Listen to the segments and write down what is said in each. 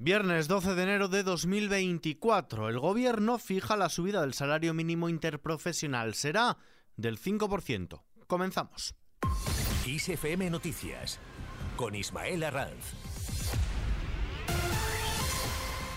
Viernes 12 de enero de 2024. El gobierno fija la subida del salario mínimo interprofesional. Será del 5%. Comenzamos. ISFM Noticias con Ismael Arranz.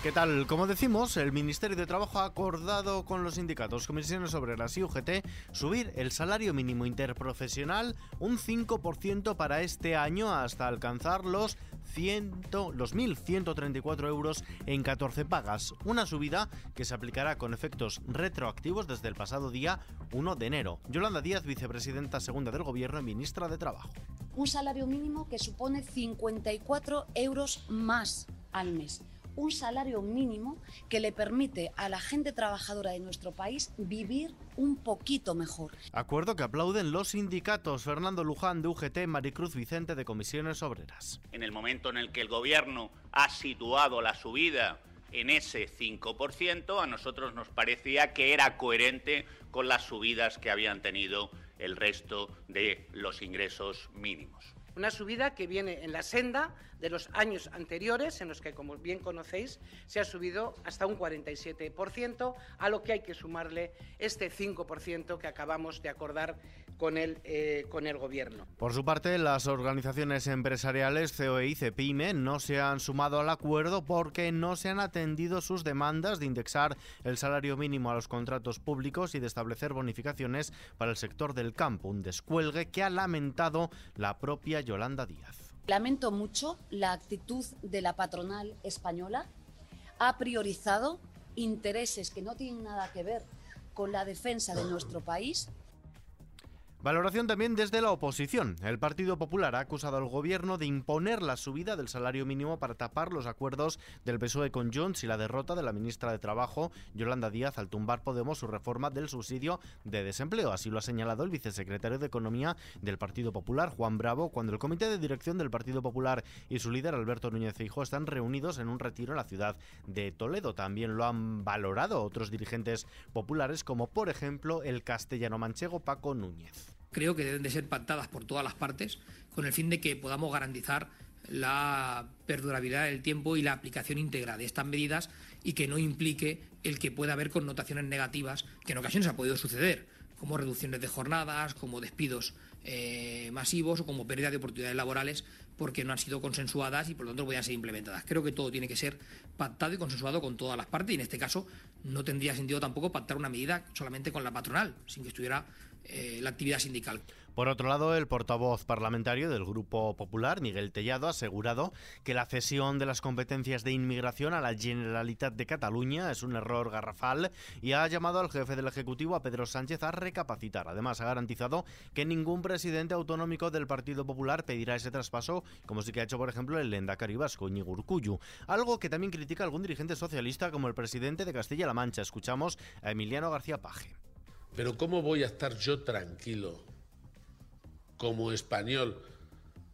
¿Qué tal? Como decimos, el Ministerio de Trabajo ha acordado con los sindicatos, comisiones obreras y UGT subir el salario mínimo interprofesional un 5% para este año hasta alcanzar los 100, los 1.134 euros en 14 pagas. Una subida que se aplicará con efectos retroactivos desde el pasado día 1 de enero. Yolanda Díaz, vicepresidenta segunda del Gobierno y ministra de Trabajo. Un salario mínimo que supone 54 euros más al mes un salario mínimo que le permite a la gente trabajadora de nuestro país vivir un poquito mejor. Acuerdo que aplauden los sindicatos. Fernando Luján de UGT, Maricruz Vicente de Comisiones Obreras. En el momento en el que el Gobierno ha situado la subida en ese 5%, a nosotros nos parecía que era coherente con las subidas que habían tenido el resto de los ingresos mínimos. Una subida que viene en la senda de los años anteriores, en los que, como bien conocéis, se ha subido hasta un 47%, a lo que hay que sumarle este 5% que acabamos de acordar con el, eh, con el Gobierno. Por su parte, las organizaciones empresariales COE y CEPIME no se han sumado al acuerdo porque no se han atendido sus demandas de indexar el salario mínimo a los contratos públicos y de establecer bonificaciones para el sector del campo, un descuelgue que ha lamentado la propia Yolanda Díaz. Lamento mucho la actitud de la patronal española. Ha priorizado intereses que no tienen nada que ver con la defensa de nuestro país Valoración también desde la oposición. El Partido Popular ha acusado al gobierno de imponer la subida del salario mínimo para tapar los acuerdos del PSOE con Junts y la derrota de la ministra de Trabajo, Yolanda Díaz, al tumbar Podemos su reforma del subsidio de desempleo. Así lo ha señalado el vicesecretario de Economía del Partido Popular, Juan Bravo, cuando el comité de dirección del Partido Popular y su líder, Alberto Núñez Feijóo, están reunidos en un retiro en la ciudad de Toledo. También lo han valorado otros dirigentes populares, como por ejemplo el castellano manchego Paco Núñez creo que deben de ser pactadas por todas las partes con el fin de que podamos garantizar la perdurabilidad del tiempo y la aplicación íntegra de estas medidas y que no implique el que pueda haber connotaciones negativas que en ocasiones ha podido suceder, como reducciones de jornadas, como despidos eh, masivos o como pérdida de oportunidades laborales porque no han sido consensuadas y por lo tanto podían ser implementadas. Creo que todo tiene que ser pactado y consensuado con todas las partes y en este caso no tendría sentido tampoco pactar una medida solamente con la patronal, sin que estuviera eh, la actividad sindical. Por otro lado, el portavoz parlamentario del Grupo Popular, Miguel Tellado, ha asegurado que la cesión de las competencias de inmigración a la Generalitat de Cataluña es un error garrafal y ha llamado al jefe del Ejecutivo, a Pedro Sánchez, a recapacitar. Además, ha garantizado que ningún presidente autonómico del Partido Popular pedirá ese traspaso, como sí que ha hecho, por ejemplo, el Lendakari Vasco, Íñigo Urkullu. Algo que también critica algún dirigente socialista, como el presidente de Castilla-La Mancha. Escuchamos a Emiliano García Paje. Pero ¿cómo voy a estar yo tranquilo como español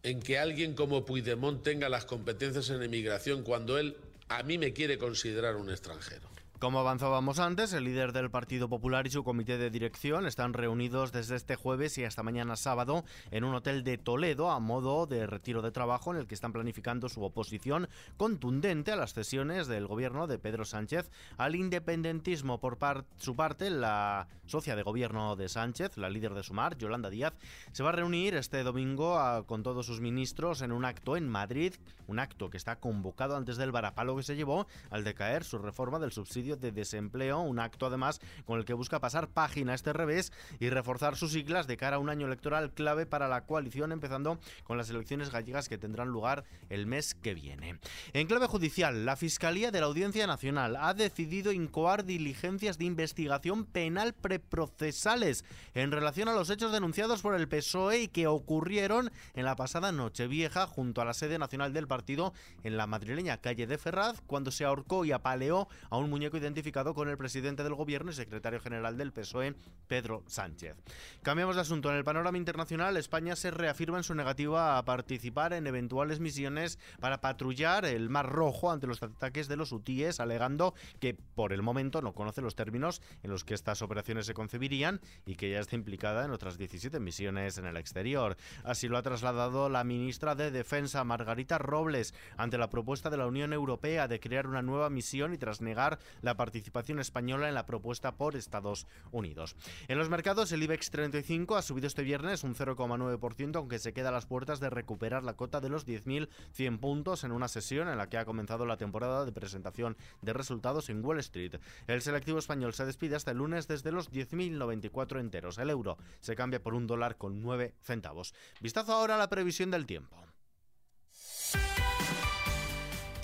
en que alguien como Puigdemont tenga las competencias en emigración cuando él a mí me quiere considerar un extranjero? Como avanzábamos antes, el líder del Partido Popular y su comité de dirección están reunidos desde este jueves y hasta mañana sábado en un hotel de Toledo a modo de retiro de trabajo en el que están planificando su oposición contundente a las cesiones del gobierno de Pedro Sánchez al independentismo. Por su parte, la socia de gobierno de Sánchez, la líder de Sumar, Yolanda Díaz, se va a reunir este domingo con todos sus ministros en un acto en Madrid, un acto que está convocado antes del varapalo que se llevó al decaer su reforma del subsidio de desempleo, un acto además con el que busca pasar página a este revés y reforzar sus siglas de cara a un año electoral clave para la coalición, empezando con las elecciones gallegas que tendrán lugar el mes que viene. En clave judicial, la Fiscalía de la Audiencia Nacional ha decidido incoar diligencias de investigación penal preprocesales en relación a los hechos denunciados por el PSOE y que ocurrieron en la pasada Nochevieja junto a la sede nacional del partido en la madrileña calle de Ferraz, cuando se ahorcó y apaleó a un muñeco político identificado con el presidente del gobierno y secretario general del PSOE, Pedro Sánchez. Cambiamos de asunto. En el panorama internacional, España se reafirma en su negativa a participar en eventuales misiones para patrullar el Mar Rojo ante los ataques de los hutíes, alegando que por el momento no conoce los términos en los que estas operaciones se concebirían y que ya está implicada en otras 17 misiones en el exterior. Así lo ha trasladado la ministra de Defensa, Margarita Robles, ante la propuesta de la Unión Europea de crear una nueva misión y tras negar la participación española en la propuesta por Estados Unidos. En los mercados, el IBEX 35 ha subido este viernes un 0,9%, aunque se queda a las puertas de recuperar la cota de los 10.100 puntos en una sesión en la que ha comenzado la temporada de presentación de resultados en Wall Street. El selectivo español se despide hasta el lunes desde los 10.094 enteros. El euro se cambia por un dólar con 9 centavos. Vistazo ahora a la previsión del tiempo.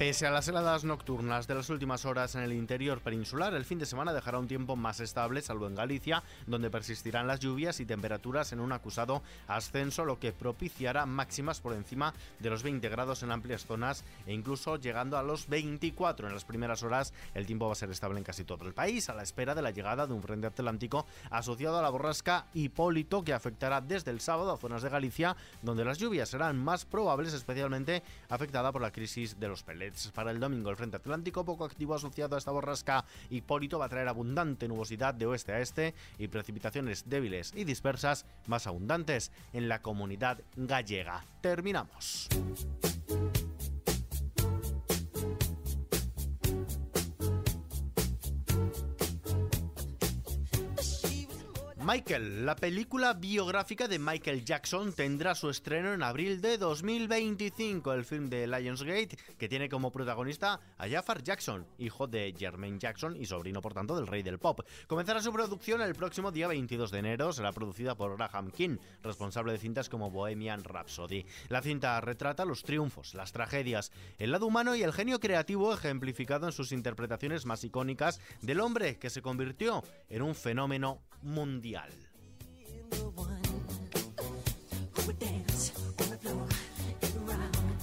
Pese a las heladas nocturnas de las últimas horas en el interior peninsular, el fin de semana dejará un tiempo más estable, salvo en Galicia, donde persistirán las lluvias y temperaturas en un acusado ascenso, lo que propiciará máximas por encima de los 20 grados en amplias zonas e incluso llegando a los 24 en las primeras horas. El tiempo va a ser estable en casi todo el país, a la espera de la llegada de un frente atlántico asociado a la borrasca Hipólito, que afectará desde el sábado a zonas de Galicia, donde las lluvias serán más probables, especialmente afectada por la crisis de los pellets. Para el domingo, el frente atlántico, poco activo asociado a esta borrasca Hipólito, va a traer abundante nubosidad de oeste a este y precipitaciones débiles y dispersas más abundantes en la comunidad gallega. Terminamos. Michael, la película biográfica de Michael Jackson tendrá su estreno en abril de 2025. El film de Lionsgate, que tiene como protagonista a Jafar Jackson, hijo de Jermaine Jackson y sobrino, por tanto, del rey del pop. Comenzará su producción el próximo día 22 de enero. Será producida por Graham King, responsable de cintas como Bohemian Rhapsody. La cinta retrata los triunfos, las tragedias, el lado humano y el genio creativo ejemplificado en sus interpretaciones más icónicas del hombre que se convirtió en un fenómeno mundial.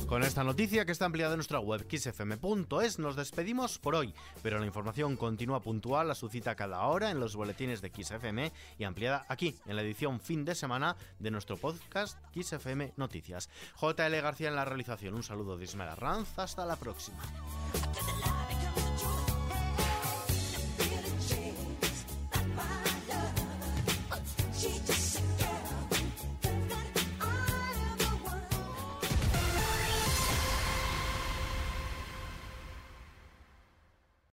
Con esta noticia que está ampliada en nuestra web xfm.es nos despedimos por hoy, pero la información continúa puntual a su cita cada hora en los boletines de XFM y ampliada aquí en la edición fin de semana de nuestro podcast XFM Noticias. JL García en la realización, un saludo de Ismael Arranz, hasta la próxima.